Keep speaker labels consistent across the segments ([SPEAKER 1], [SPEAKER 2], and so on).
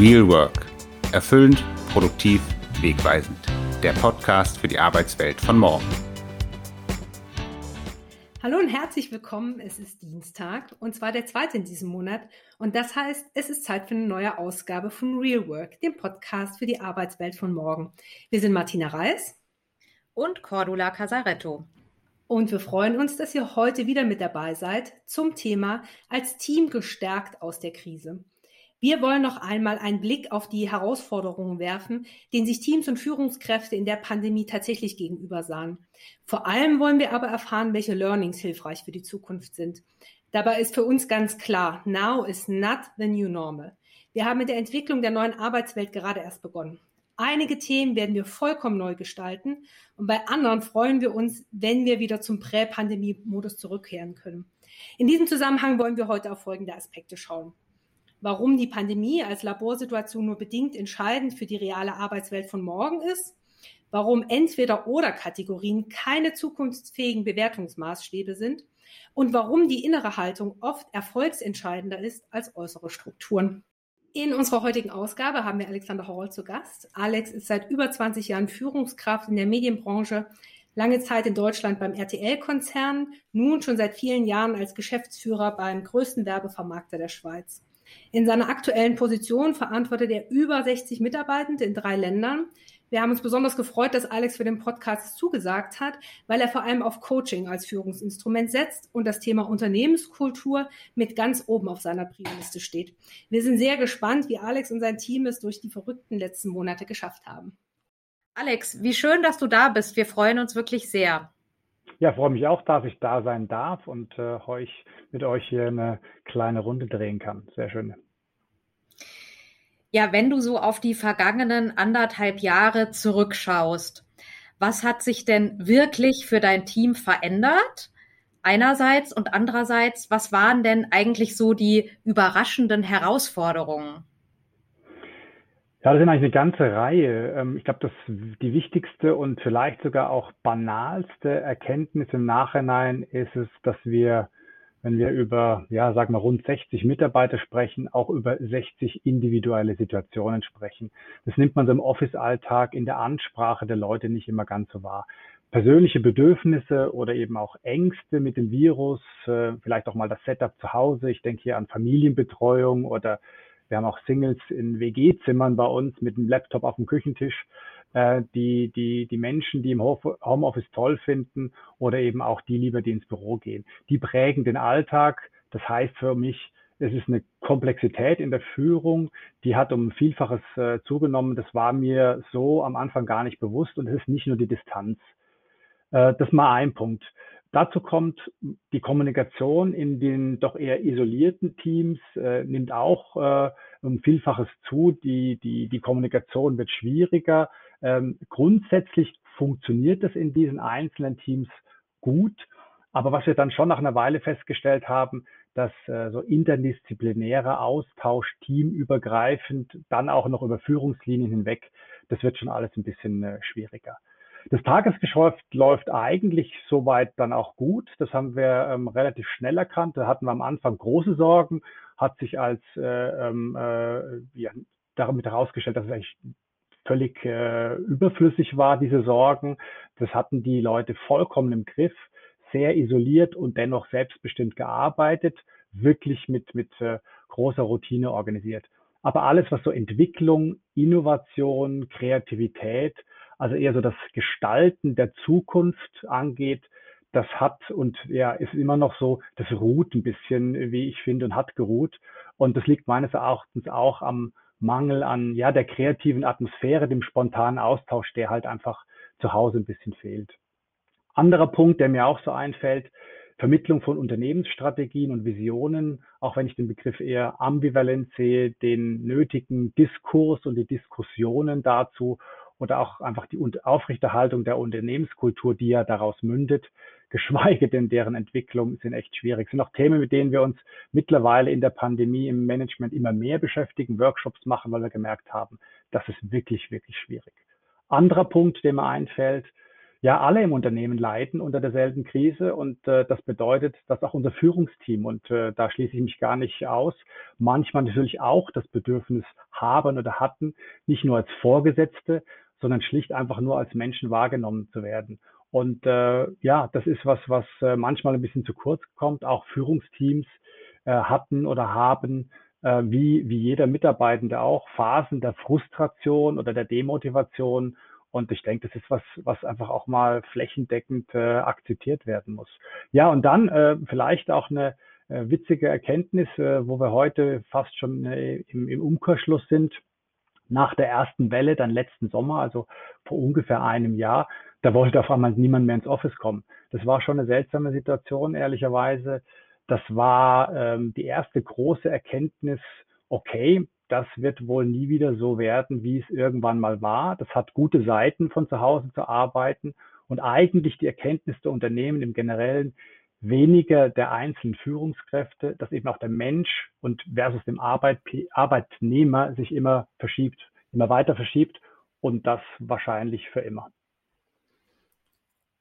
[SPEAKER 1] Real Work. Erfüllend, produktiv, wegweisend. Der Podcast für die Arbeitswelt von morgen.
[SPEAKER 2] Hallo und herzlich willkommen. Es ist Dienstag und zwar der zweite in diesem Monat. Und das heißt, es ist Zeit für eine neue Ausgabe von Real Work, dem Podcast für die Arbeitswelt von morgen. Wir sind Martina Reis
[SPEAKER 3] und Cordula Casaretto.
[SPEAKER 2] Und wir freuen uns, dass ihr heute wieder mit dabei seid zum Thema als Team gestärkt aus der Krise. Wir wollen noch einmal einen Blick auf die Herausforderungen werfen, denen sich Teams und Führungskräfte in der Pandemie tatsächlich gegenüber sahen. Vor allem wollen wir aber erfahren, welche Learnings hilfreich für die Zukunft sind. Dabei ist für uns ganz klar, now is not the new normal. Wir haben mit der Entwicklung der neuen Arbeitswelt gerade erst begonnen. Einige Themen werden wir vollkommen neu gestalten und bei anderen freuen wir uns, wenn wir wieder zum Prä-Pandemie-Modus zurückkehren können. In diesem Zusammenhang wollen wir heute auf folgende Aspekte schauen. Warum die Pandemie als Laborsituation nur bedingt entscheidend für die reale Arbeitswelt von morgen ist, warum entweder oder Kategorien keine zukunftsfähigen Bewertungsmaßstäbe sind und warum die innere Haltung oft erfolgsentscheidender ist als äußere Strukturen. In unserer heutigen Ausgabe haben wir Alexander Horrell zu Gast. Alex ist seit über 20 Jahren Führungskraft in der Medienbranche, lange Zeit in Deutschland beim RTL-Konzern, nun schon seit vielen Jahren als Geschäftsführer beim größten Werbevermarkter der Schweiz. In seiner aktuellen Position verantwortet er über 60 Mitarbeitende in drei Ländern, wir haben uns besonders gefreut, dass Alex für den Podcast zugesagt hat, weil er vor allem auf Coaching als Führungsinstrument setzt und das Thema Unternehmenskultur mit ganz oben auf seiner Priorliste steht. Wir sind sehr gespannt, wie Alex und sein Team es durch die verrückten letzten Monate geschafft haben.
[SPEAKER 3] Alex, wie schön, dass du da bist. Wir freuen uns wirklich sehr.
[SPEAKER 4] Ja, freue mich auch, dass ich da sein darf und äh, euch mit euch hier eine kleine Runde drehen kann. Sehr schön.
[SPEAKER 3] Ja, wenn du so auf die vergangenen anderthalb Jahre zurückschaust, was hat sich denn wirklich für dein Team verändert? Einerseits und andererseits, was waren denn eigentlich so die überraschenden Herausforderungen?
[SPEAKER 4] Ja, das sind eigentlich eine ganze Reihe. Ähm, ich glaube, dass die wichtigste und vielleicht sogar auch banalste Erkenntnis im Nachhinein ist es, dass wir wenn wir über, ja, sagen wir rund 60 Mitarbeiter sprechen, auch über 60 individuelle Situationen sprechen. Das nimmt man so im Office-Alltag in der Ansprache der Leute nicht immer ganz so wahr. Persönliche Bedürfnisse oder eben auch Ängste mit dem Virus, äh, vielleicht auch mal das Setup zu Hause. Ich denke hier an Familienbetreuung oder wir haben auch Singles in WG-Zimmern bei uns mit einem Laptop auf dem Küchentisch äh, die, die, die Menschen, die im Homeoffice toll finden oder eben auch die lieber, die ins Büro gehen. Die prägen den Alltag. Das heißt für mich, es ist eine Komplexität in der Führung, die hat um Vielfaches äh, zugenommen. Das war mir so am Anfang gar nicht bewusst und es ist nicht nur die Distanz. Äh, das mal ein Punkt. Dazu kommt die Kommunikation in den doch eher isolierten Teams, äh, nimmt auch äh, um Vielfaches zu. Die, die, die Kommunikation wird schwieriger. Ähm, grundsätzlich funktioniert das in diesen einzelnen Teams gut. Aber was wir dann schon nach einer Weile festgestellt haben, dass äh, so interdisziplinärer Austausch, teamübergreifend, dann auch noch über Führungslinien hinweg, das wird schon alles ein bisschen äh, schwieriger. Das Tagesgeschäft läuft eigentlich soweit dann auch gut. Das haben wir ähm, relativ schnell erkannt. Da hatten wir am Anfang große Sorgen, hat sich als äh, ähm, äh, ja, damit herausgestellt, dass es eigentlich völlig äh, überflüssig war, diese Sorgen. Das hatten die Leute vollkommen im Griff, sehr isoliert und dennoch selbstbestimmt gearbeitet, wirklich mit, mit äh, großer Routine organisiert. Aber alles, was so Entwicklung, Innovation, Kreativität, also eher so das Gestalten der Zukunft angeht, das hat und ja, ist immer noch so, das ruht ein bisschen, wie ich finde, und hat geruht. Und das liegt meines Erachtens auch am, Mangel an ja der kreativen Atmosphäre, dem spontanen Austausch, der halt einfach zu Hause ein bisschen fehlt. Anderer Punkt, der mir auch so einfällt, Vermittlung von Unternehmensstrategien und Visionen, auch wenn ich den Begriff eher ambivalent sehe, den nötigen Diskurs und die Diskussionen dazu oder auch einfach die Aufrechterhaltung der Unternehmenskultur, die ja daraus mündet, geschweige denn deren Entwicklung sind echt schwierig. Das sind auch Themen, mit denen wir uns mittlerweile in der Pandemie im Management immer mehr beschäftigen, Workshops machen, weil wir gemerkt haben, das ist wirklich, wirklich schwierig. Anderer Punkt, der mir einfällt, ja alle im Unternehmen leiden unter derselben Krise und äh, das bedeutet, dass auch unser Führungsteam und äh, da schließe ich mich gar nicht aus, manchmal natürlich auch das Bedürfnis haben oder hatten, nicht nur als Vorgesetzte, sondern schlicht einfach nur als Menschen wahrgenommen zu werden. Und äh, ja, das ist was, was äh, manchmal ein bisschen zu kurz kommt. Auch Führungsteams äh, hatten oder haben, äh, wie, wie jeder Mitarbeitende auch, Phasen der Frustration oder der Demotivation und ich denke, das ist was, was einfach auch mal flächendeckend äh, akzeptiert werden muss. Ja, und dann äh, vielleicht auch eine äh, witzige Erkenntnis, äh, wo wir heute fast schon äh, im, im Umkehrschluss sind. Nach der ersten Welle, dann letzten Sommer, also vor ungefähr einem Jahr, da wollte auf einmal niemand mehr ins Office kommen. Das war schon eine seltsame Situation, ehrlicherweise. Das war ähm, die erste große Erkenntnis, okay, das wird wohl nie wieder so werden, wie es irgendwann mal war. Das hat gute Seiten, von zu Hause zu arbeiten und eigentlich die Erkenntnis der Unternehmen im Generellen weniger der einzelnen Führungskräfte, dass eben auch der Mensch und versus dem Arbeit, Arbeitnehmer sich immer verschiebt, immer weiter verschiebt und das wahrscheinlich für immer.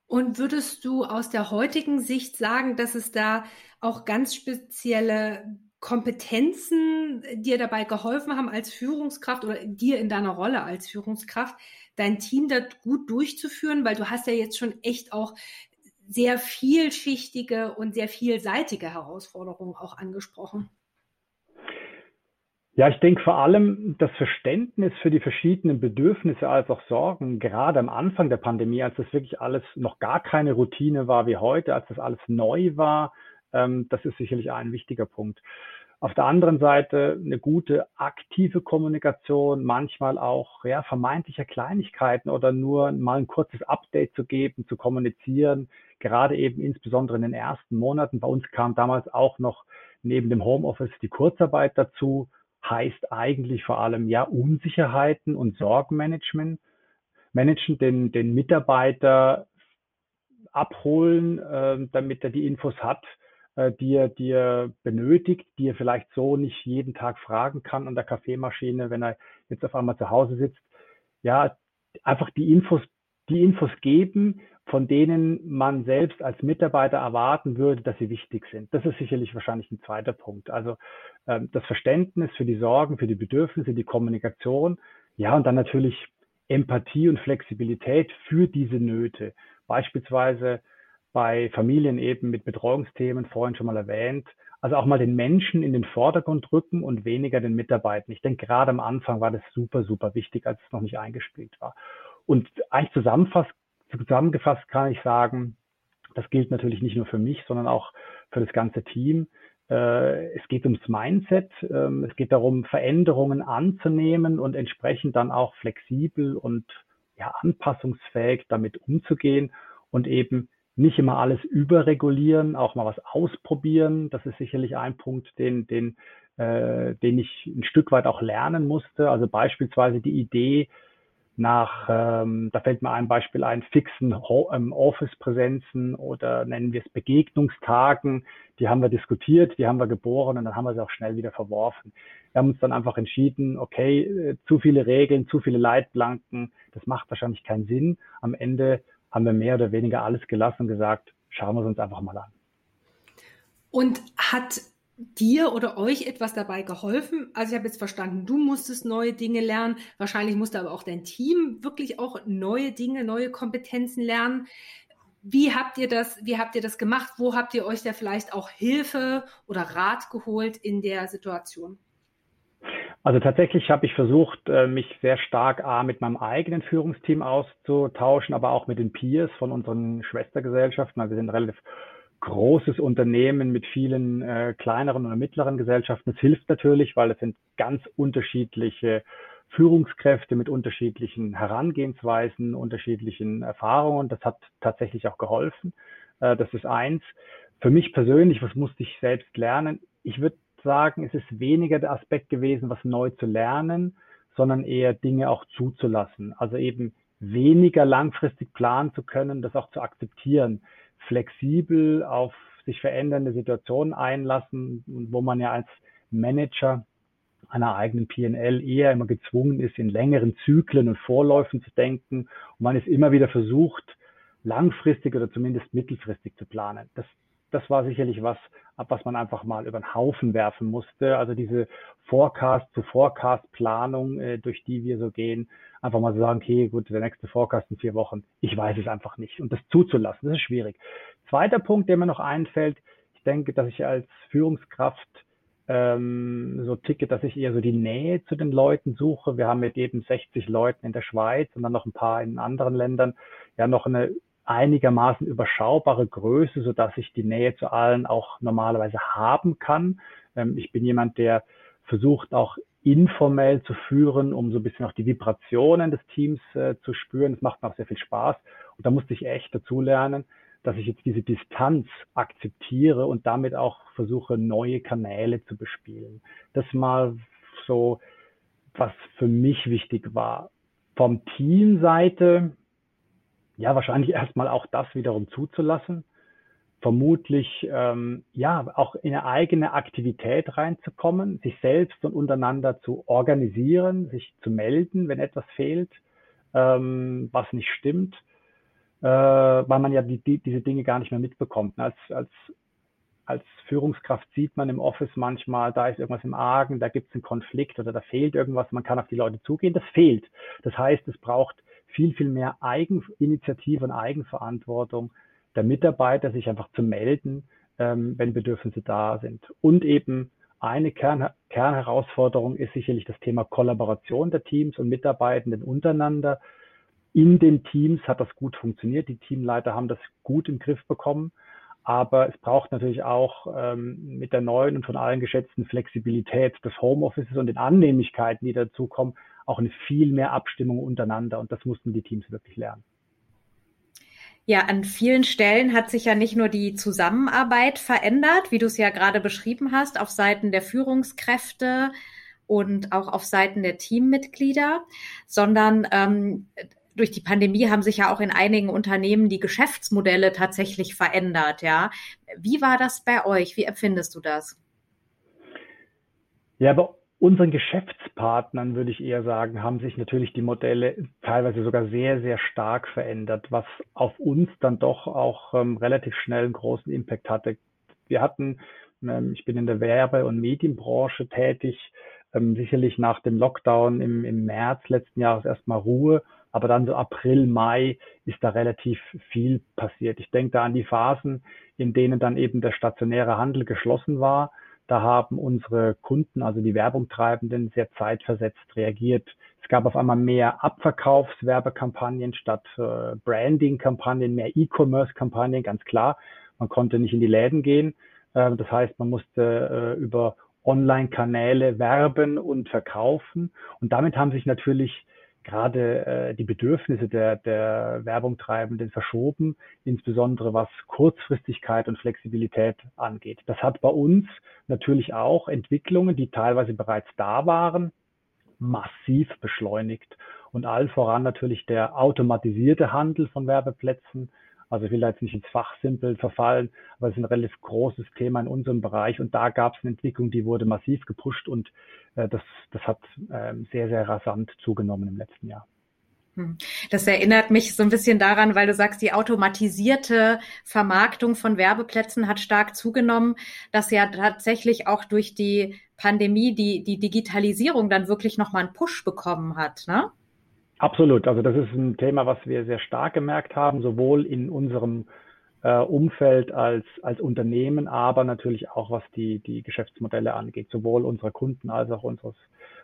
[SPEAKER 2] Und würdest du aus der heutigen Sicht sagen, dass es da auch ganz spezielle Kompetenzen dir dabei geholfen haben als Führungskraft oder dir in deiner Rolle als Führungskraft, dein Team da gut durchzuführen, weil du hast ja jetzt schon echt auch sehr vielschichtige und sehr vielseitige Herausforderungen auch angesprochen.
[SPEAKER 4] Ja, ich denke vor allem das Verständnis für die verschiedenen Bedürfnisse als auch Sorgen, gerade am Anfang der Pandemie, als das wirklich alles noch gar keine Routine war wie heute, als das alles neu war, ähm, das ist sicherlich ein wichtiger Punkt. Auf der anderen Seite eine gute aktive Kommunikation, manchmal auch ja, vermeintliche Kleinigkeiten oder nur mal ein kurzes Update zu geben, zu kommunizieren, gerade eben insbesondere in den ersten Monaten. Bei uns kam damals auch noch neben dem Homeoffice die Kurzarbeit dazu, heißt eigentlich vor allem ja Unsicherheiten und Sorgenmanagement, managen, den, den Mitarbeiter abholen, äh, damit er die Infos hat, die, er, die er benötigt, die er vielleicht so nicht jeden Tag fragen kann an der Kaffeemaschine, wenn er jetzt auf einmal zu Hause sitzt. Ja, einfach die Infos, die Infos geben, von denen man selbst als Mitarbeiter erwarten würde, dass sie wichtig sind. Das ist sicherlich wahrscheinlich ein zweiter Punkt. Also ähm, das Verständnis für die Sorgen, für die Bedürfnisse, die Kommunikation, ja, und dann natürlich Empathie und Flexibilität für diese Nöte. Beispielsweise bei Familien eben mit Betreuungsthemen, vorhin schon mal erwähnt. Also auch mal den Menschen in den Vordergrund rücken und weniger den Mitarbeitern. Ich denke, gerade am Anfang war das super, super wichtig, als es noch nicht eingespielt war. Und eigentlich zusammenfasst, zusammengefasst kann ich sagen, das gilt natürlich nicht nur für mich, sondern auch für das ganze Team. Äh, es geht ums Mindset. Ähm, es geht darum, Veränderungen anzunehmen und entsprechend dann auch flexibel und ja, anpassungsfähig damit umzugehen und eben nicht immer alles überregulieren, auch mal was ausprobieren. Das ist sicherlich ein Punkt, den, den, äh, den ich ein Stück weit auch lernen musste. Also beispielsweise die Idee nach, ähm, da fällt mir ein Beispiel ein, fixen ähm, Office-Präsenzen oder nennen wir es Begegnungstagen. Die haben wir diskutiert, die haben wir geboren und dann haben wir sie auch schnell wieder verworfen. Wir haben uns dann einfach entschieden, okay, äh, zu viele Regeln, zu viele Leitplanken, das macht wahrscheinlich keinen Sinn. Am Ende haben wir mehr oder weniger alles gelassen und gesagt, schauen wir es uns einfach mal an.
[SPEAKER 2] Und hat dir oder euch etwas dabei geholfen? Also ich habe jetzt verstanden, du musstest neue Dinge lernen. Wahrscheinlich musste aber auch dein Team wirklich auch neue Dinge, neue Kompetenzen lernen. Wie habt ihr das, wie habt ihr das gemacht? Wo habt ihr euch da vielleicht auch Hilfe oder Rat geholt in der Situation?
[SPEAKER 4] Also tatsächlich habe ich versucht, äh, mich sehr stark A, mit meinem eigenen Führungsteam auszutauschen, aber auch mit den Peers von unseren Schwestergesellschaften. Also wir sind ein relativ großes Unternehmen mit vielen äh, kleineren oder mittleren Gesellschaften. Das hilft natürlich, weil es sind ganz unterschiedliche Führungskräfte mit unterschiedlichen Herangehensweisen, unterschiedlichen Erfahrungen. Das hat tatsächlich auch geholfen. Äh, das ist eins. Für mich persönlich, was musste ich selbst lernen? Ich würde sagen, es ist weniger der Aspekt gewesen, was neu zu lernen, sondern eher Dinge auch zuzulassen. Also eben weniger langfristig planen zu können, das auch zu akzeptieren, flexibel auf sich verändernde Situationen einlassen, wo man ja als Manager einer eigenen PNL eher immer gezwungen ist, in längeren Zyklen und Vorläufen zu denken. Und man ist immer wieder versucht, langfristig oder zumindest mittelfristig zu planen. Das, das war sicherlich was, ab was man einfach mal über den Haufen werfen musste. Also diese Forecast zu Forecast Planung, äh, durch die wir so gehen, einfach mal so sagen, okay, gut, der nächste Forecast in vier Wochen, ich weiß es einfach nicht. Und das zuzulassen, das ist schwierig. Zweiter Punkt, der mir noch einfällt, ich denke, dass ich als Führungskraft ähm, so ticke, dass ich eher so die Nähe zu den Leuten suche. Wir haben mit eben 60 Leuten in der Schweiz und dann noch ein paar in anderen Ländern ja noch eine einigermaßen überschaubare Größe, so dass ich die Nähe zu allen auch normalerweise haben kann. Ähm, ich bin jemand, der versucht auch informell zu führen, um so ein bisschen auch die Vibrationen des Teams äh, zu spüren. Das macht mir auch sehr viel Spaß. Und da musste ich echt dazulernen, dass ich jetzt diese Distanz akzeptiere und damit auch versuche, neue Kanäle zu bespielen. Das mal so, was für mich wichtig war. Vom Teamseite ja, wahrscheinlich erstmal auch das wiederum zuzulassen. Vermutlich, ähm, ja, auch in eine eigene Aktivität reinzukommen, sich selbst und untereinander zu organisieren, sich zu melden, wenn etwas fehlt, ähm, was nicht stimmt, äh, weil man ja die, die, diese Dinge gar nicht mehr mitbekommt. Als, als, als Führungskraft sieht man im Office manchmal, da ist irgendwas im Argen, da gibt es einen Konflikt oder da fehlt irgendwas, man kann auf die Leute zugehen. Das fehlt. Das heißt, es braucht viel, viel mehr Eigeninitiative und Eigenverantwortung der Mitarbeiter, sich einfach zu melden, ähm, wenn Bedürfnisse da sind. Und eben eine Kern, Kernherausforderung ist sicherlich das Thema Kollaboration der Teams und Mitarbeitenden untereinander. In den Teams hat das gut funktioniert. Die Teamleiter haben das gut im Griff bekommen. Aber es braucht natürlich auch ähm, mit der neuen und von allen geschätzten Flexibilität des Homeoffices und den Annehmlichkeiten, die dazukommen, auch eine viel mehr Abstimmung untereinander. Und das mussten die Teams wirklich lernen.
[SPEAKER 3] Ja, an vielen Stellen hat sich ja nicht nur die Zusammenarbeit verändert, wie du es ja gerade beschrieben hast, auf Seiten der Führungskräfte und auch auf Seiten der Teammitglieder, sondern ähm, durch die Pandemie haben sich ja auch in einigen Unternehmen die Geschäftsmodelle tatsächlich verändert. Ja, wie war das bei euch? Wie empfindest du das?
[SPEAKER 4] Ja, bei unseren Geschäftspartnern, würde ich eher sagen, haben sich natürlich die Modelle teilweise sogar sehr, sehr stark verändert, was auf uns dann doch auch ähm, relativ schnell einen großen Impact hatte. Wir hatten, ähm, ich bin in der Werbe- und Medienbranche tätig, ähm, sicherlich nach dem Lockdown im, im März letzten Jahres erstmal Ruhe, aber dann so April, Mai ist da relativ viel passiert. Ich denke da an die Phasen, in denen dann eben der stationäre Handel geschlossen war da haben unsere Kunden, also die Werbungtreibenden, sehr zeitversetzt reagiert. Es gab auf einmal mehr Abverkaufswerbekampagnen statt äh, Branding-Kampagnen, mehr E-Commerce-Kampagnen, ganz klar. Man konnte nicht in die Läden gehen. Äh, das heißt, man musste äh, über Online-Kanäle werben und verkaufen. Und damit haben sich natürlich gerade äh, die Bedürfnisse der, der Werbungtreibenden verschoben, insbesondere was Kurzfristigkeit und Flexibilität angeht. Das hat bei uns natürlich auch Entwicklungen, die teilweise bereits da waren, massiv beschleunigt. Und allen voran natürlich der automatisierte Handel von Werbeplätzen, also ich will da jetzt nicht ins Fachsimpel verfallen, aber es ist ein relativ großes Thema in unserem Bereich und da gab es eine Entwicklung, die wurde massiv gepusht und das, das hat ähm, sehr, sehr rasant zugenommen im letzten Jahr.
[SPEAKER 3] Hm. Das erinnert mich so ein bisschen daran, weil du sagst, die automatisierte Vermarktung von Werbeplätzen hat stark zugenommen, dass ja tatsächlich auch durch die Pandemie die, die Digitalisierung dann wirklich nochmal einen Push bekommen hat, ne?
[SPEAKER 4] Absolut. Also das ist ein Thema, was wir sehr stark gemerkt haben, sowohl in unserem äh, Umfeld als, als Unternehmen, aber natürlich auch was die, die Geschäftsmodelle angeht, sowohl unserer Kunden als auch unseres,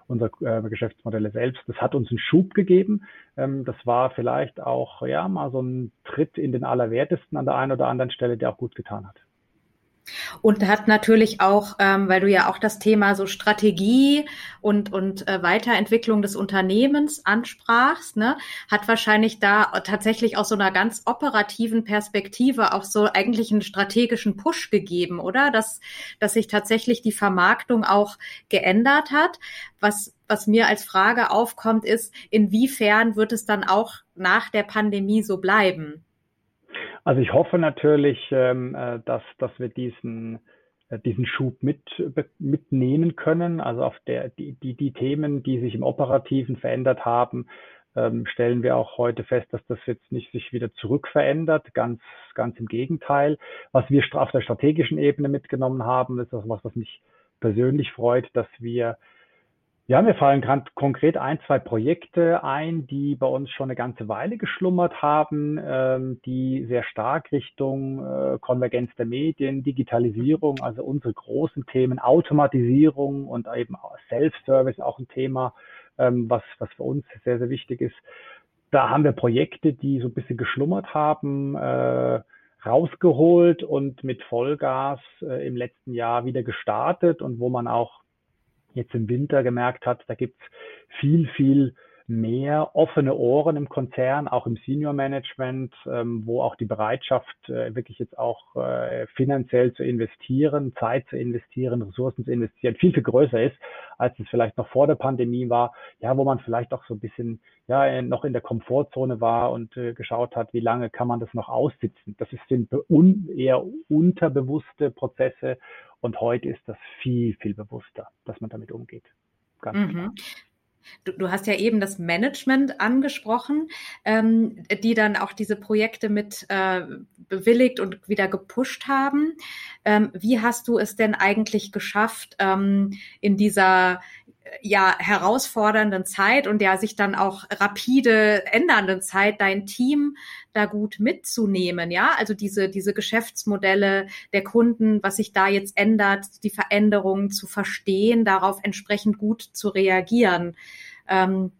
[SPEAKER 4] unserer äh, Geschäftsmodelle selbst. Das hat uns einen Schub gegeben. Ähm, das war vielleicht auch ja mal so ein Tritt in den Allerwertesten an der einen oder anderen Stelle, der auch gut getan hat.
[SPEAKER 3] Und hat natürlich auch, ähm, weil du ja auch das Thema so Strategie und, und äh, Weiterentwicklung des Unternehmens ansprachst, ne, hat wahrscheinlich da tatsächlich aus so einer ganz operativen Perspektive auch so eigentlich einen strategischen Push gegeben, oder? Dass, dass sich tatsächlich die Vermarktung auch geändert hat. Was, was mir als Frage aufkommt, ist, inwiefern wird es dann auch nach der Pandemie so bleiben?
[SPEAKER 4] Also ich hoffe natürlich, ähm, äh, dass, dass wir diesen, äh, diesen Schub mit, mitnehmen können. Also auf der, die, die, die Themen, die sich im Operativen verändert haben, ähm, stellen wir auch heute fest, dass das jetzt nicht sich wieder zurückverändert, ganz, ganz im Gegenteil. Was wir auf der strategischen Ebene mitgenommen haben, ist das was, was mich persönlich freut, dass wir ja, mir fallen gerade konkret ein, zwei Projekte ein, die bei uns schon eine ganze Weile geschlummert haben, ähm, die sehr stark Richtung äh, Konvergenz der Medien, Digitalisierung, also unsere großen Themen, Automatisierung und eben Self-Service auch ein Thema, ähm, was, was für uns sehr, sehr wichtig ist. Da haben wir Projekte, die so ein bisschen geschlummert haben, äh, rausgeholt und mit Vollgas äh, im letzten Jahr wieder gestartet und wo man auch jetzt im Winter gemerkt hat, da gibt's viel, viel mehr offene Ohren im Konzern, auch im Senior Management, ähm, wo auch die Bereitschaft, äh, wirklich jetzt auch äh, finanziell zu investieren, Zeit zu investieren, Ressourcen zu investieren, viel, viel größer ist, als es vielleicht noch vor der Pandemie war, ja, wo man vielleicht auch so ein bisschen ja noch in der Komfortzone war und äh, geschaut hat, wie lange kann man das noch aussitzen. Das ist, sind eher unterbewusste Prozesse und heute ist das viel, viel bewusster, dass man damit umgeht.
[SPEAKER 3] Ganz mhm. Du, du, hast ja eben das Management angesprochen, ähm, die dann auch diese Projekte mit äh, bewilligt und wieder gepusht haben. Ähm, wie hast du es denn eigentlich geschafft, ähm, in dieser ja herausfordernden Zeit und ja sich dann auch rapide ändernden Zeit dein Team da gut mitzunehmen, ja? Also diese diese Geschäftsmodelle der Kunden, was sich da jetzt ändert, die Veränderungen zu verstehen, darauf entsprechend gut zu reagieren. Ähm,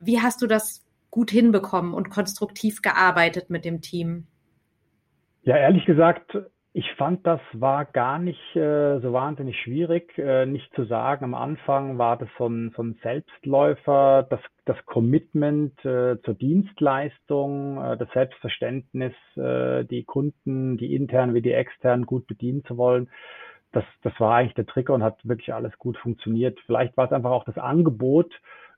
[SPEAKER 3] wie hast du das gut hinbekommen und konstruktiv gearbeitet mit dem Team?
[SPEAKER 4] Ja, ehrlich gesagt, ich fand, das war gar nicht äh, so wahnsinnig schwierig, äh, nicht zu sagen. Am Anfang war das so ein, so ein Selbstläufer, das, das Commitment äh, zur Dienstleistung, äh, das Selbstverständnis, äh, die Kunden, die internen wie die externen gut bedienen zu wollen. Das, das war eigentlich der Trigger und hat wirklich alles gut funktioniert. Vielleicht war es einfach auch das Angebot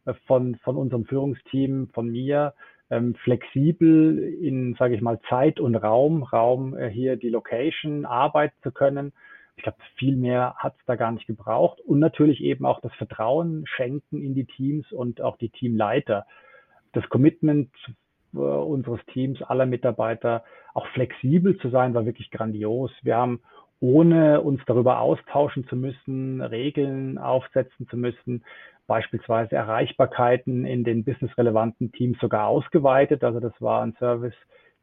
[SPEAKER 4] äh, von, von unserem Führungsteam, von mir, ähm, flexibel in, sage ich mal, Zeit und Raum, Raum äh, hier die Location arbeiten zu können. Ich glaube, viel mehr hat es da gar nicht gebraucht. Und natürlich eben auch das Vertrauen schenken in die Teams und auch die Teamleiter. Das Commitment äh, unseres Teams, aller Mitarbeiter, auch flexibel zu sein, war wirklich grandios. Wir haben ohne uns darüber austauschen zu müssen, Regeln aufsetzen zu müssen, beispielsweise Erreichbarkeiten in den businessrelevanten Teams sogar ausgeweitet. Also das war ein Service,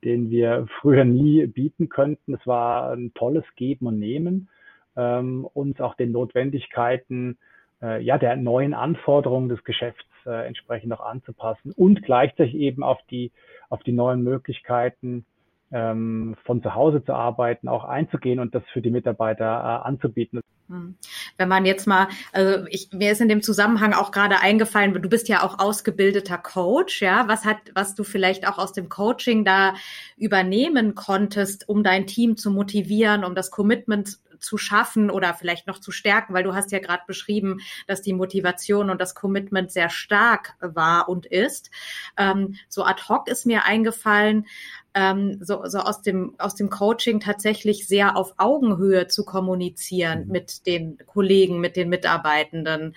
[SPEAKER 4] den wir früher nie bieten könnten. Es war ein tolles Geben und Nehmen, ähm, uns auch den Notwendigkeiten äh, ja, der neuen Anforderungen des Geschäfts äh, entsprechend auch anzupassen und gleichzeitig eben auf die, auf die neuen Möglichkeiten ähm, von zu Hause zu arbeiten, auch einzugehen und das für die Mitarbeiter äh, anzubieten.
[SPEAKER 3] Hm. Wenn man jetzt mal, also ich, mir ist in dem Zusammenhang auch gerade eingefallen, du bist ja auch ausgebildeter Coach, ja, was hat, was du vielleicht auch aus dem Coaching da übernehmen konntest, um dein Team zu motivieren, um das Commitment zu schaffen oder vielleicht noch zu stärken, weil du hast ja gerade beschrieben, dass die Motivation und das Commitment sehr stark war und ist. Ähm, so ad hoc ist mir eingefallen, ähm, so, so aus dem aus dem Coaching tatsächlich sehr auf Augenhöhe zu kommunizieren mhm. mit den Kollegen, mit den Mitarbeitenden.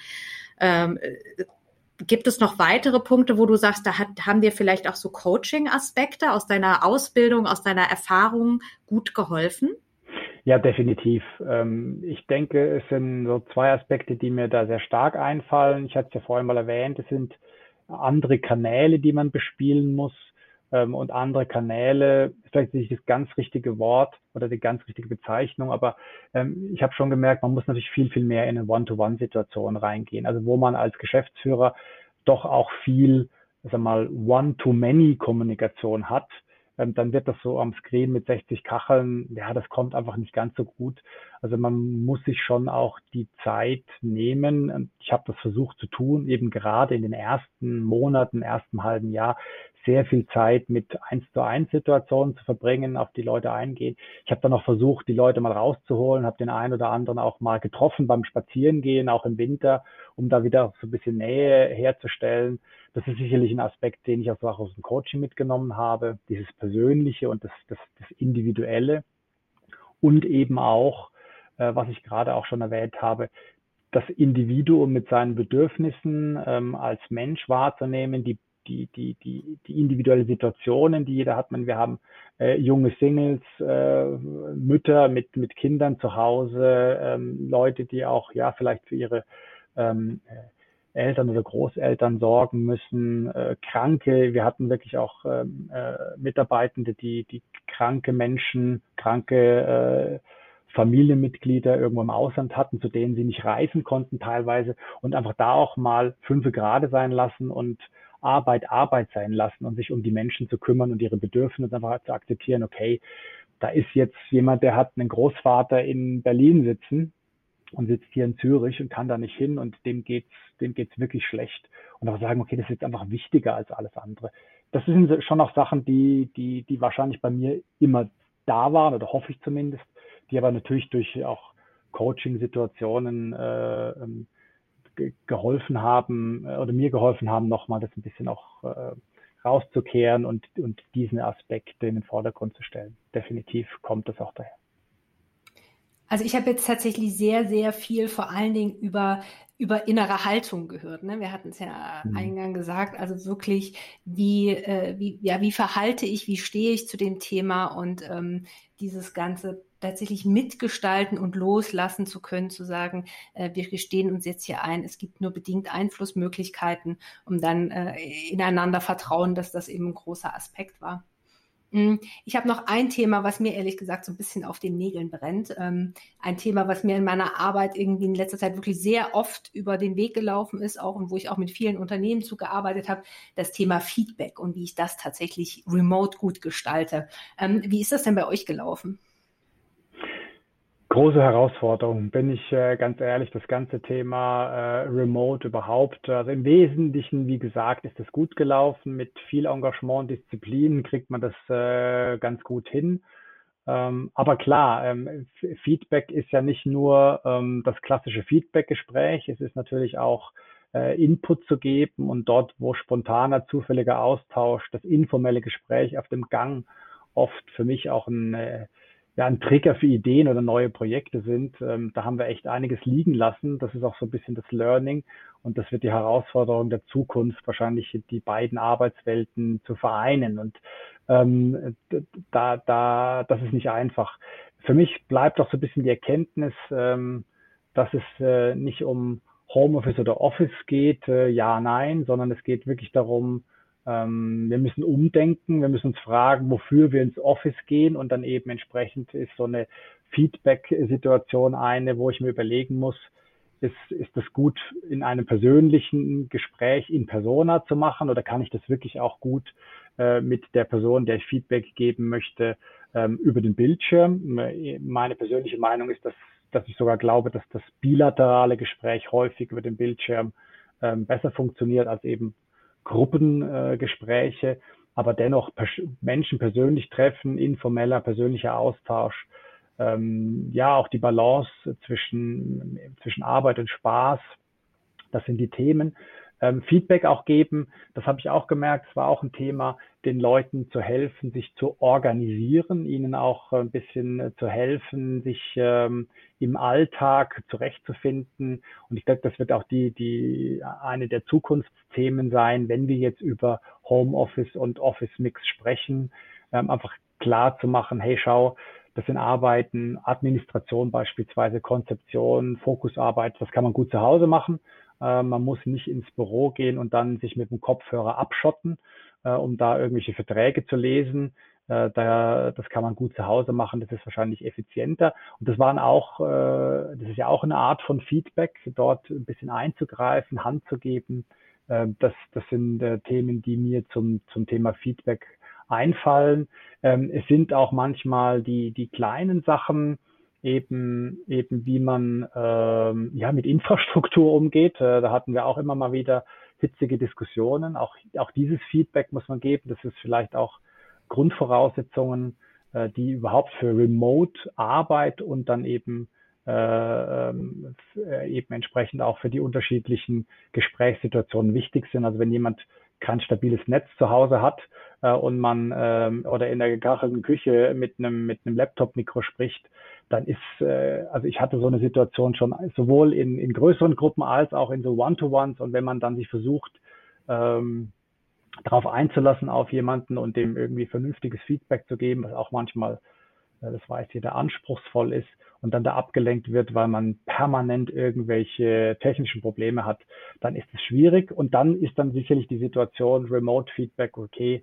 [SPEAKER 3] Ähm, Gibt es noch weitere Punkte, wo du sagst, da hat, haben dir vielleicht auch so Coaching-Aspekte aus deiner Ausbildung, aus deiner Erfahrung gut geholfen?
[SPEAKER 4] Ja, definitiv. Ähm, ich denke, es sind so zwei Aspekte, die mir da sehr stark einfallen. Ich hatte es ja vorhin mal erwähnt, es sind andere Kanäle, die man bespielen muss ähm, und andere Kanäle, vielleicht nicht das ganz richtige Wort oder die ganz richtige Bezeichnung, aber ähm, ich habe schon gemerkt, man muss natürlich viel, viel mehr in eine One-to-One-Situation reingehen. Also wo man als Geschäftsführer doch auch viel, sag mal, One-to-Many-Kommunikation hat ähm, dann wird das so am Screen mit 60 Kacheln, ja, das kommt einfach nicht ganz so gut. Also man muss sich schon auch die Zeit nehmen. Ich habe das versucht zu tun, eben gerade in den ersten Monaten, ersten halben Jahr, sehr viel Zeit mit eins zu eins Situationen zu verbringen, auf die Leute eingehen. Ich habe dann auch versucht, die Leute mal rauszuholen, habe den einen oder anderen auch mal getroffen beim Spazierengehen, auch im Winter, um da wieder so ein bisschen Nähe herzustellen. Das ist sicherlich ein Aspekt, den ich auch aus dem Coaching mitgenommen habe, dieses Persönliche und das, das, das Individuelle. Und eben auch, äh, was ich gerade auch schon erwähnt habe, das Individuum mit seinen Bedürfnissen ähm, als Mensch wahrzunehmen, die die, die, die, die individuelle Situationen, die jeder hat. Man, wir haben äh, junge Singles, äh, Mütter mit, mit Kindern zu Hause, ähm, Leute, die auch ja vielleicht für ihre ähm, Eltern oder Großeltern sorgen müssen, äh, Kranke. Wir hatten wirklich auch ähm, äh, Mitarbeitende, die, die kranke Menschen, kranke äh, Familienmitglieder irgendwo im Ausland hatten, zu denen sie nicht reisen konnten teilweise und einfach da auch mal fünf Grade sein lassen und Arbeit Arbeit sein lassen und sich um die Menschen zu kümmern und ihre Bedürfnisse einfach zu akzeptieren, okay, da ist jetzt jemand, der hat einen Großvater in Berlin sitzen und sitzt hier in Zürich und kann da nicht hin und dem geht's, dem geht's wirklich schlecht. Und auch sagen, okay, das ist jetzt einfach wichtiger als alles andere. Das sind schon auch Sachen, die, die, die wahrscheinlich bei mir immer da waren oder hoffe ich zumindest, die aber natürlich durch auch Coaching-Situationen äh, ähm, geholfen haben äh, oder mir geholfen haben, nochmal das ein bisschen auch äh, rauszukehren und, und diesen Aspekt in den Vordergrund zu stellen. Definitiv kommt das auch daher.
[SPEAKER 2] Also ich habe jetzt tatsächlich sehr, sehr viel vor allen Dingen über, über innere Haltung gehört. Ne? Wir hatten es ja mhm. eingangs gesagt, also wirklich, wie, äh, wie, ja, wie verhalte ich, wie stehe ich zu dem Thema und ähm, dieses ganze tatsächlich mitgestalten und loslassen zu können, zu sagen, äh, wir gestehen uns jetzt hier ein, es gibt nur bedingt Einflussmöglichkeiten, um dann äh, ineinander vertrauen, dass das eben ein großer Aspekt war. Mm, ich habe noch ein Thema, was mir ehrlich gesagt so ein bisschen auf den Nägeln brennt. Ähm, ein Thema, was mir in meiner Arbeit irgendwie in letzter Zeit wirklich sehr oft über den Weg gelaufen ist, auch und wo ich auch mit vielen Unternehmen zugearbeitet habe, das Thema Feedback und wie ich das tatsächlich remote gut gestalte. Ähm, wie ist das denn bei euch gelaufen?
[SPEAKER 4] Große Herausforderung, bin ich äh, ganz ehrlich, das ganze Thema äh, Remote überhaupt. Also im Wesentlichen, wie gesagt, ist es gut gelaufen. Mit viel Engagement, Disziplin kriegt man das äh, ganz gut hin. Ähm, aber klar, ähm, Feedback ist ja nicht nur ähm, das klassische Feedback-Gespräch, es ist natürlich auch äh, Input zu geben und dort, wo spontaner, zufälliger Austausch, das informelle Gespräch auf dem Gang oft für mich auch ein äh, ja, ein Trigger für Ideen oder neue Projekte sind. Ähm, da haben wir echt einiges liegen lassen. Das ist auch so ein bisschen das Learning und das wird die Herausforderung der Zukunft, wahrscheinlich die beiden Arbeitswelten zu vereinen. Und ähm, da, da, das ist nicht einfach. Für mich bleibt auch so ein bisschen die Erkenntnis, ähm, dass es äh, nicht um Homeoffice oder Office geht, äh, ja, nein, sondern es geht wirklich darum, ähm, wir müssen umdenken, wir müssen uns fragen, wofür wir ins Office gehen und dann eben entsprechend ist so eine Feedback-Situation eine, wo ich mir überlegen muss, ist, ist das gut in einem persönlichen Gespräch in Persona zu machen oder kann ich das wirklich auch gut äh, mit der Person, der ich Feedback geben möchte, ähm, über den Bildschirm? Meine persönliche Meinung ist, dass, dass ich sogar glaube, dass das bilaterale Gespräch häufig über den Bildschirm ähm, besser funktioniert als eben Gruppengespräche, aber dennoch Menschen persönlich treffen, informeller, persönlicher Austausch. Ähm, ja, auch die Balance zwischen, zwischen Arbeit und Spaß, das sind die Themen ähm, Feedback auch geben. Das habe ich auch gemerkt. Es war auch ein Thema, den Leuten zu helfen, sich zu organisieren, ihnen auch ein bisschen äh, zu helfen, sich ähm, im Alltag zurechtzufinden. Und ich glaube, das wird auch die, die eine der Zukunftsthemen sein, wenn wir jetzt über Homeoffice und Office Mix sprechen, ähm, einfach klar zu machen, hey, schau, das sind Arbeiten, Administration beispielsweise, Konzeption, Fokusarbeit, das kann man gut zu Hause machen. Äh, man muss nicht ins Büro gehen und dann sich mit dem Kopfhörer abschotten, äh, um da irgendwelche Verträge zu lesen. Äh, da, das kann man gut zu Hause machen, das ist wahrscheinlich effizienter. Und das waren auch, das ist ja auch eine Art von Feedback, dort ein bisschen einzugreifen, Hand zu geben. das, das sind Themen, die mir zum, zum Thema Feedback einfallen. Ähm, es sind auch manchmal die, die kleinen Sachen, eben, eben wie man ähm, ja, mit Infrastruktur umgeht. Äh, da hatten wir auch immer mal wieder hitzige Diskussionen. Auch, auch dieses Feedback muss man geben. Das ist vielleicht auch Grundvoraussetzungen, äh, die überhaupt für Remote-Arbeit und dann eben äh, ähm, äh, eben entsprechend auch für die unterschiedlichen Gesprächssituationen wichtig sind. Also wenn jemand kein stabiles Netz zu Hause hat äh, und man ähm, oder in der gekachelten Küche mit einem mit einem Laptop-Mikro spricht, dann ist, äh, also ich hatte so eine Situation schon sowohl in, in größeren Gruppen als auch in so One-to-Ones. Und wenn man dann sich versucht, ähm, darauf einzulassen auf jemanden und dem irgendwie vernünftiges Feedback zu geben, was auch manchmal, das weiß jeder, anspruchsvoll ist und dann da abgelenkt wird, weil man permanent irgendwelche technischen Probleme hat, dann ist es schwierig und dann ist dann sicherlich die Situation Remote Feedback okay,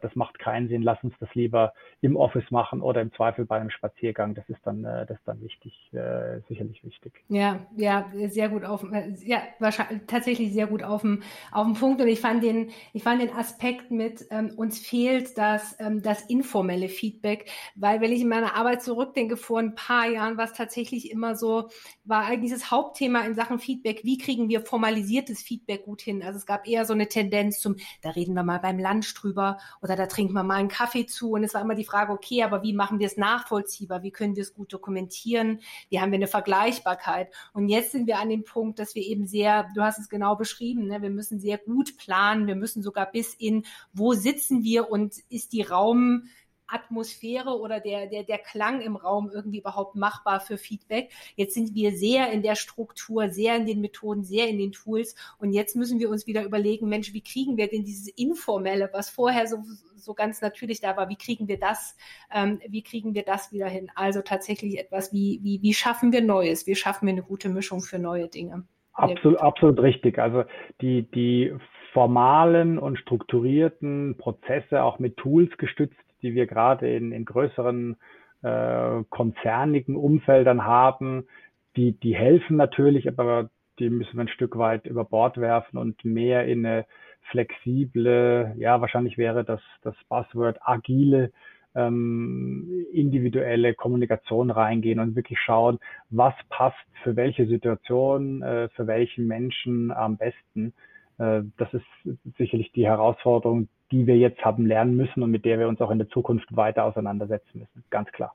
[SPEAKER 4] das macht keinen Sinn, lass uns das lieber im Office machen oder im Zweifel bei einem Spaziergang. Das ist dann, äh, das ist dann wichtig, äh, sicherlich wichtig.
[SPEAKER 2] Ja, ja, sehr gut auf, äh, ja, wahrscheinlich tatsächlich sehr gut auf dem, auf dem Punkt. Und ich fand den, ich fand den Aspekt mit, ähm, uns fehlt das, ähm, das informelle Feedback, weil wenn ich in meiner Arbeit zurückdenke, vor ein paar Jahren war es tatsächlich immer so, war eigentlich das Hauptthema in Sachen Feedback, wie kriegen wir formalisiertes Feedback gut hin? Also es gab eher so eine Tendenz zum, da reden wir mal beim Lunch drüber oder da trinken wir mal einen Kaffee zu. Und es war immer die Frage, okay, aber wie machen wir es nachvollziehbar? Wie können wir es gut dokumentieren? Wie haben wir eine Vergleichbarkeit? Und jetzt sind wir an dem Punkt, dass wir eben sehr, du hast es genau beschrieben, ne, wir müssen sehr gut planen. Wir müssen sogar bis in, wo sitzen wir und ist die Raum, Atmosphäre oder der, der, der Klang im Raum irgendwie überhaupt machbar für Feedback. Jetzt sind wir sehr in der Struktur, sehr in den Methoden, sehr in den Tools. Und jetzt müssen wir uns wieder überlegen, Mensch, wie kriegen wir denn dieses Informelle, was vorher so, so ganz natürlich da war, wie kriegen wir das, ähm, wie kriegen wir das wieder hin? Also tatsächlich etwas wie, wie, wie schaffen wir Neues? Wie schaffen wir eine gute Mischung für neue Dinge?
[SPEAKER 4] Absolut, absolut richtig. Also die, die formalen und strukturierten Prozesse auch mit Tools gestützt, die wir gerade in, in größeren äh, konzernigen Umfeldern haben, die, die helfen natürlich, aber die müssen wir ein Stück weit über Bord werfen und mehr in eine flexible, ja, wahrscheinlich wäre das, das Buzzword agile, ähm, individuelle Kommunikation reingehen und wirklich schauen, was passt für welche Situation, äh, für welchen Menschen am besten. Äh, das ist sicherlich die Herausforderung, die wir jetzt haben lernen müssen und mit der wir uns auch in der Zukunft weiter auseinandersetzen müssen. Ganz klar.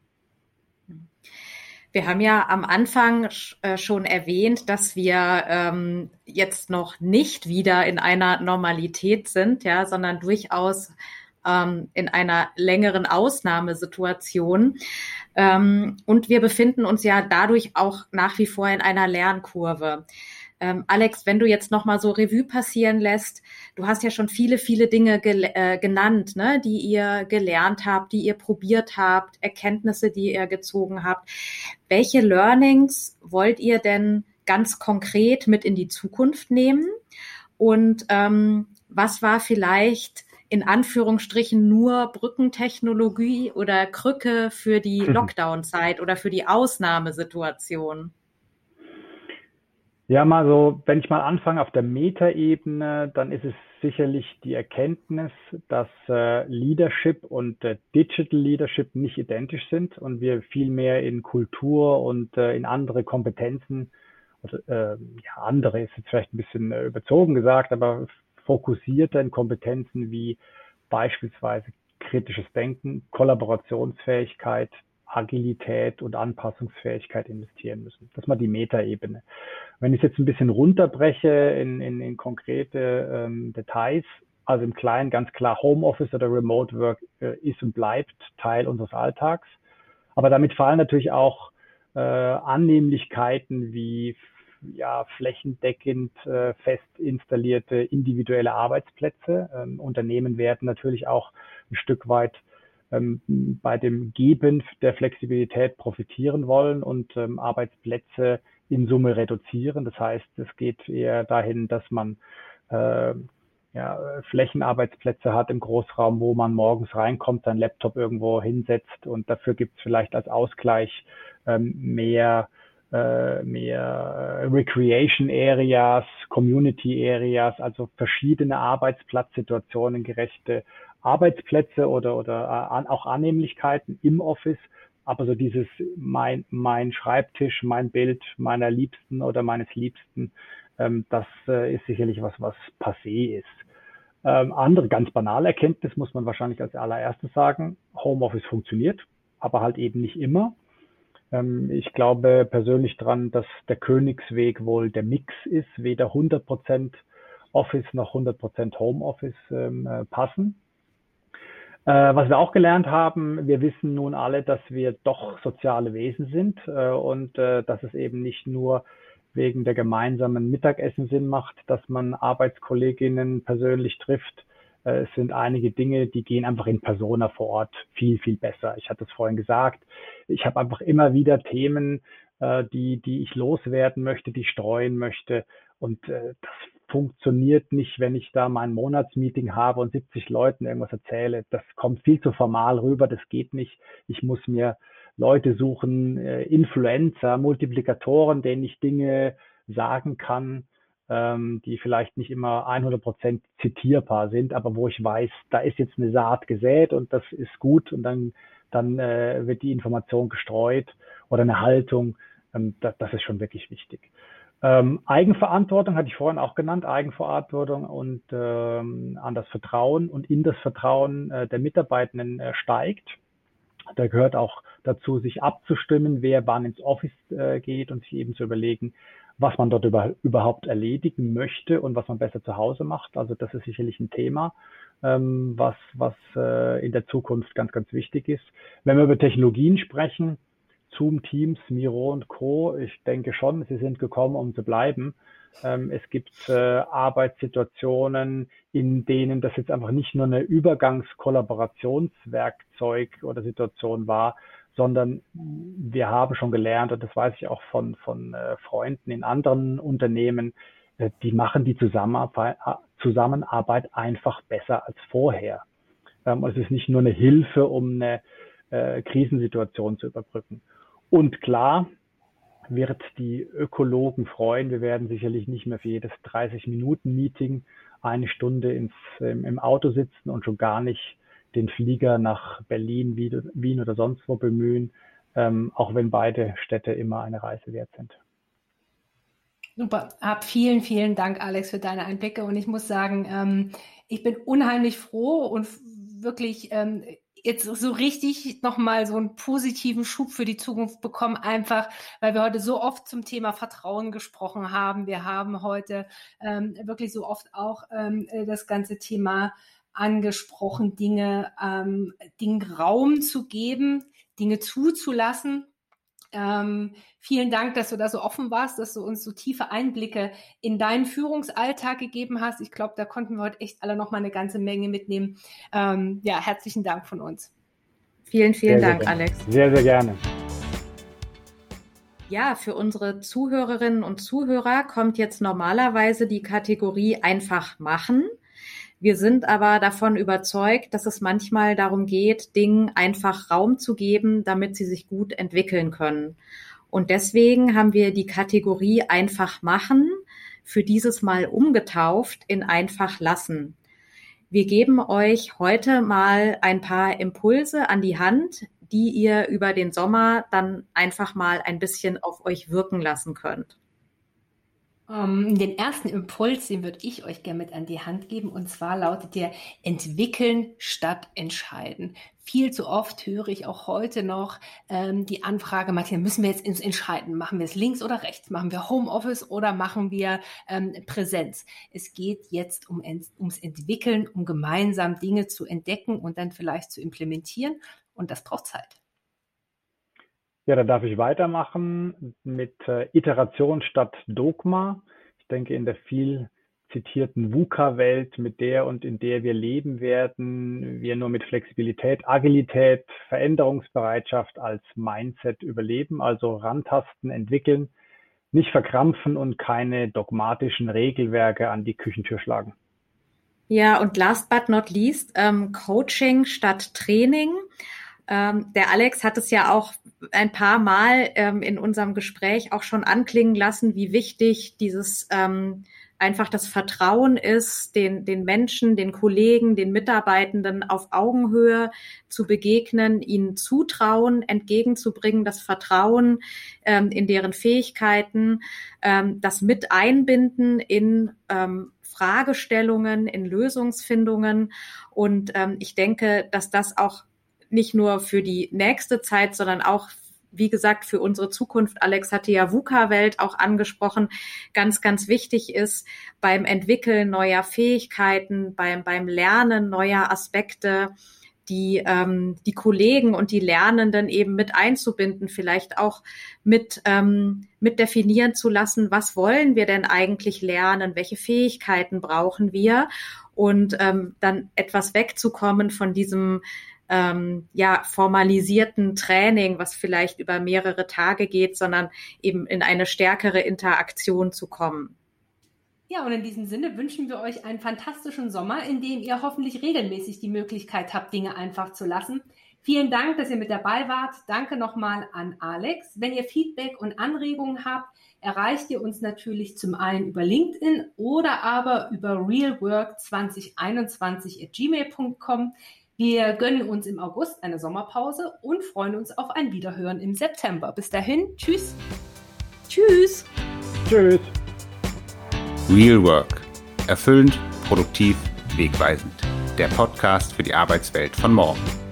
[SPEAKER 3] Wir haben ja am Anfang äh, schon erwähnt, dass wir ähm, jetzt noch nicht wieder in einer Normalität sind, ja, sondern durchaus ähm, in einer längeren Ausnahmesituation. Ähm, und wir befinden uns ja dadurch auch nach wie vor in einer Lernkurve. Ähm, Alex, wenn du jetzt noch mal so Revue passieren lässt, du hast ja schon viele, viele Dinge ge äh, genannt, ne, die ihr gelernt habt, die ihr probiert habt, Erkenntnisse, die ihr gezogen habt. Welche Learnings wollt ihr denn ganz konkret mit in die Zukunft nehmen? Und ähm, was war vielleicht in Anführungsstrichen nur Brückentechnologie oder Krücke für die. Lockdown-Zeit oder für die Ausnahmesituation?
[SPEAKER 4] Ja, mal so, wenn ich mal anfange auf der Metaebene, dann ist es sicherlich die Erkenntnis, dass äh, Leadership und äh, Digital Leadership nicht identisch sind und wir viel mehr in Kultur und äh, in andere Kompetenzen, also, äh, ja, andere ist jetzt vielleicht ein bisschen äh, überzogen gesagt, aber fokussierter in Kompetenzen wie beispielsweise kritisches Denken, Kollaborationsfähigkeit, Agilität und Anpassungsfähigkeit investieren müssen. Das ist mal die Metaebene. Wenn ich es jetzt ein bisschen runterbreche in, in, in konkrete ähm, Details, also im Kleinen ganz klar Homeoffice oder Remote Work äh, ist und bleibt Teil unseres Alltags. Aber damit fallen natürlich auch äh, Annehmlichkeiten wie ja, flächendeckend äh, fest installierte individuelle Arbeitsplätze. Ähm, Unternehmen werden natürlich auch ein Stück weit ähm, bei dem Geben der Flexibilität profitieren wollen und ähm, Arbeitsplätze in Summe reduzieren. Das heißt, es geht eher dahin, dass man äh, ja, Flächenarbeitsplätze hat im Großraum, wo man morgens reinkommt, sein Laptop irgendwo hinsetzt und dafür gibt es vielleicht als Ausgleich ähm, mehr äh, mehr äh, Recreation Areas, Community Areas, also verschiedene Arbeitsplatzsituationen gerechte Arbeitsplätze oder, oder äh, auch Annehmlichkeiten im Office. Aber so dieses mein, mein Schreibtisch, mein Bild meiner Liebsten oder meines Liebsten, ähm, das äh, ist sicherlich was, was passé ist. Ähm, andere ganz banale Erkenntnis muss man wahrscheinlich als allererstes sagen. Homeoffice funktioniert, aber halt eben nicht immer. Ähm, ich glaube persönlich dran, dass der Königsweg wohl der Mix ist, weder 100% Office noch 100% Homeoffice ähm, äh, passen. Äh, was wir auch gelernt haben, wir wissen nun alle, dass wir doch soziale Wesen sind äh, und äh, dass es eben nicht nur wegen der gemeinsamen Mittagessen Sinn macht, dass man Arbeitskolleginnen persönlich trifft, äh, es sind einige Dinge, die gehen einfach in Persona vor Ort viel, viel besser. Ich hatte es vorhin gesagt. Ich habe einfach immer wieder Themen, äh, die, die ich loswerden möchte, die ich streuen möchte. Und das funktioniert nicht, wenn ich da mein Monatsmeeting habe und 70 Leuten irgendwas erzähle. Das kommt viel zu formal rüber, das geht nicht. Ich muss mir Leute suchen, äh, Influencer, Multiplikatoren, denen ich Dinge sagen kann, ähm, die vielleicht nicht immer 100 Prozent zitierbar sind, aber wo ich weiß, da ist jetzt eine Saat gesät und das ist gut und dann, dann äh, wird die Information gestreut oder eine Haltung. Ähm, das, das ist schon wirklich wichtig. Ähm, Eigenverantwortung hatte ich vorhin auch genannt, Eigenverantwortung und ähm, an das Vertrauen und in das Vertrauen äh, der Mitarbeitenden äh, steigt. Da gehört auch dazu, sich abzustimmen, wer wann ins Office äh, geht und sich eben zu überlegen, was man dort über, überhaupt erledigen möchte und was man besser zu Hause macht. Also das ist sicherlich ein Thema, ähm, was, was äh, in der Zukunft ganz, ganz wichtig ist. Wenn wir über Technologien sprechen, Zoom, Teams, Miro und Co. Ich denke schon, sie sind gekommen, um zu bleiben. Ähm, es gibt äh, Arbeitssituationen, in denen das jetzt einfach nicht nur eine Übergangskollaborationswerkzeug oder Situation war, sondern wir haben schon gelernt, und das weiß ich auch von, von äh, Freunden in anderen Unternehmen, äh, die machen die Zusammenarbeit, Zusammenarbeit einfach besser als vorher. Ähm, es ist nicht nur eine Hilfe, um eine äh, Krisensituation zu überbrücken. Und klar wird die Ökologen freuen. Wir werden sicherlich nicht mehr für jedes 30-Minuten-Meeting eine Stunde ins, ähm, im Auto sitzen und schon gar nicht den Flieger nach Berlin, Wien oder sonst wo bemühen, ähm, auch wenn beide Städte immer eine Reise wert sind.
[SPEAKER 2] Super, hab vielen, vielen Dank, Alex, für deine Einblicke. Und ich muss sagen, ähm, ich bin unheimlich froh und wirklich ähm, jetzt so richtig nochmal so einen positiven Schub für die Zukunft bekommen, einfach weil wir heute so oft zum Thema Vertrauen gesprochen haben. Wir haben heute ähm, wirklich so oft auch ähm, das ganze Thema angesprochen, Dinge, ähm, Dingen Raum zu geben, Dinge zuzulassen ähm, vielen Dank, dass du da so offen warst, dass du uns so tiefe Einblicke in deinen Führungsalltag gegeben hast. Ich glaube, da konnten wir heute echt alle noch mal eine ganze Menge mitnehmen. Ähm, ja, herzlichen Dank von uns.
[SPEAKER 3] Vielen, vielen sehr, Dank, sehr Alex.
[SPEAKER 4] Sehr, sehr gerne.
[SPEAKER 3] Ja, für unsere Zuhörerinnen und Zuhörer kommt jetzt normalerweise die Kategorie einfach machen. Wir sind aber davon überzeugt, dass es manchmal darum geht, Dingen einfach Raum zu geben, damit sie sich gut entwickeln können. Und deswegen haben wir die Kategorie einfach machen für dieses Mal umgetauft in einfach lassen. Wir geben euch heute mal ein paar Impulse an die Hand, die ihr über den Sommer dann einfach mal ein bisschen auf euch wirken lassen könnt.
[SPEAKER 2] Um, ähm, den ersten Impuls, den würde ich euch gerne mit an die Hand geben, und zwar lautet der entwickeln statt entscheiden. Viel zu oft höre ich auch heute noch ähm, die Anfrage, Martina, müssen wir jetzt ins Entscheiden? Machen wir es links oder rechts? Machen wir Homeoffice oder machen wir ähm, Präsenz? Es geht jetzt um, ums Entwickeln, um gemeinsam Dinge zu entdecken und dann vielleicht zu implementieren. Und das braucht Zeit.
[SPEAKER 4] Ja, da darf ich weitermachen mit äh, Iteration statt Dogma. Ich denke, in der viel zitierten VUCA-Welt, mit der und in der wir leben werden, wir nur mit Flexibilität, Agilität, Veränderungsbereitschaft als Mindset überleben, also rantasten, entwickeln, nicht verkrampfen und keine dogmatischen Regelwerke an die Küchentür schlagen.
[SPEAKER 3] Ja, und last but not least, ähm, Coaching statt Training. Ähm, der Alex hat es ja auch ein paar Mal ähm, in unserem Gespräch auch schon anklingen lassen, wie wichtig dieses ähm, einfach das Vertrauen ist, den, den Menschen, den Kollegen, den Mitarbeitenden auf Augenhöhe zu begegnen, ihnen Zutrauen entgegenzubringen, das Vertrauen ähm, in deren Fähigkeiten, ähm, das Miteinbinden in ähm, Fragestellungen, in Lösungsfindungen. Und ähm, ich denke, dass das auch nicht nur für die nächste Zeit, sondern auch wie gesagt, für unsere Zukunft, Alex hatte ja VUCA-Welt auch angesprochen, ganz, ganz wichtig ist beim Entwickeln neuer Fähigkeiten, beim, beim Lernen neuer Aspekte, die, ähm, die Kollegen und die Lernenden eben mit einzubinden, vielleicht auch mit, ähm, mit definieren zu lassen, was wollen wir denn eigentlich lernen, welche Fähigkeiten brauchen wir? Und ähm, dann etwas wegzukommen von diesem ähm, ja formalisierten Training, was vielleicht über mehrere Tage geht, sondern eben in eine stärkere Interaktion zu kommen.
[SPEAKER 2] Ja, und in diesem Sinne wünschen wir euch einen fantastischen Sommer, in dem ihr hoffentlich regelmäßig die Möglichkeit habt, Dinge einfach zu lassen. Vielen Dank, dass ihr mit dabei wart. Danke nochmal an Alex. Wenn ihr Feedback und Anregungen habt, erreicht ihr uns natürlich zum einen über LinkedIn oder aber über realwork2021 at gmail.com. Wir gönnen uns im August eine Sommerpause und freuen uns auf ein Wiederhören im September. Bis dahin, tschüss.
[SPEAKER 3] Tschüss.
[SPEAKER 4] Tschüss.
[SPEAKER 1] Real Work. Erfüllend, produktiv, wegweisend. Der Podcast für die Arbeitswelt von morgen.